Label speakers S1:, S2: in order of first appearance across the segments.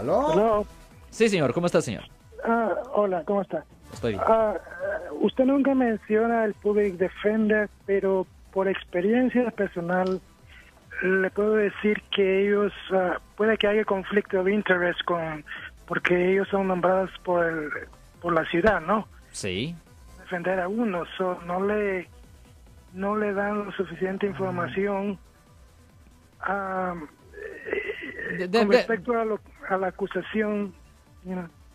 S1: ¿Aló?
S2: Hello.
S3: Sí, señor. ¿Cómo está, señor?
S2: Ah, hola, ¿cómo está?
S3: Estoy bien.
S2: Ah, usted nunca menciona el Public Defender, pero por experiencia personal le puedo decir que ellos, ah, puede que haya conflicto de interés con, porque ellos son nombrados por, el, por la ciudad, ¿no?
S3: Sí.
S2: Defender a uno, so, no le no le dan la suficiente información ah,
S3: De- de-
S2: con
S3: de-
S2: respecto a, lo- a la acusación.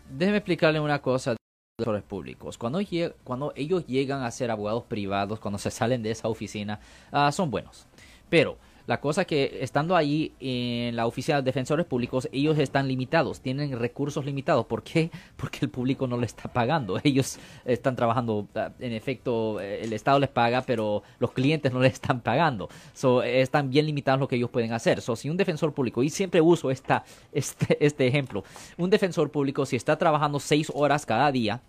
S3: Déjeme explicarle una cosa defensores públicos. Cuando, lle- cuando ellos llegan a ser abogados privados, cuando se salen de esa oficina, ah, son buenos. Pero la cosa que estando ahí en la oficina de defensores públicos, ellos están limitados, tienen recursos limitados. ¿Por qué? Porque el público no le está pagando. Ellos están trabajando, ah, en efecto, eh, el Estado les paga, pero los clientes no les están pagando. So, eh, están bien limitados lo que ellos pueden hacer. So, si un defensor público, y siempre uso esta, este, este ejemplo, un defensor público, si está trabajando seis horas cada día,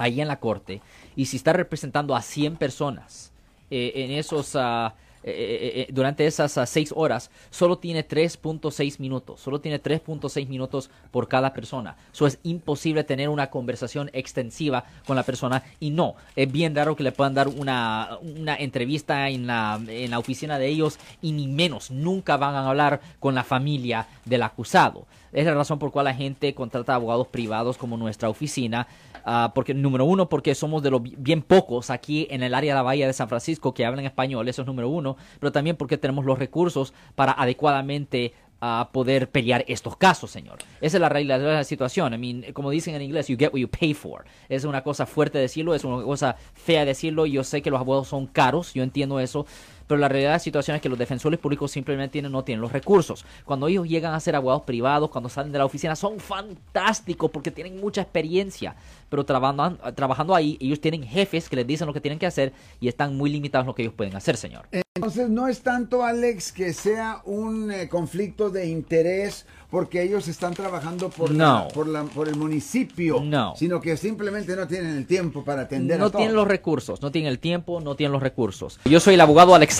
S3: ahí en la corte y si está representando a 100 personas eh, en esos ah, eh, eh, eh, durante esas ah, seis horas solo tiene 3.6 minutos solo tiene 3.6 minutos por cada persona eso es imposible tener una conversación extensiva con la persona y no es bien raro que le puedan dar una, una entrevista en la, en la oficina de ellos y ni menos nunca van a hablar con la familia del acusado es la razón por cual la gente contrata abogados privados como nuestra oficina. ah, porque, número uno, porque somos de los bi- bien pocos aquí en el área de la Bahía de San Francisco que hablan español, eso es número uno. Pero también porque tenemos los recursos para adecuadamente ah, poder pelear estos casos, señor. Esa es la realidad de la situación. I mean, como dicen en inglés, you get what you pay for. Es una cosa fuerte decirlo, es una cosa fea decirlo. Yo sé que los abogados son caros, yo entiendo eso. Pero la realidad de la situación es que los defensores públicos simplemente tienen- no tienen los recursos. Cuando ellos llegan a ser abogados privados, cuando salen de la oficina, son fantásticos porque tienen mucha experiencia. Pero trabajando, trabajando ahí, ellos tienen jefes que les dicen lo que tienen que hacer y están muy limitados en lo que ellos pueden hacer, señor.
S1: Entonces no es tanto, Alex, que sea un eh, conflicto de interés porque ellos están trabajando por, la-
S3: No.
S1: por, la, por el municipio,
S3: No.
S1: sino que simplemente no tienen el tiempo para atender
S3: no
S1: a todos.
S3: tienen los recursos, no tienen el tiempo, no tienen los recursos. Yo soy el abogado Alexander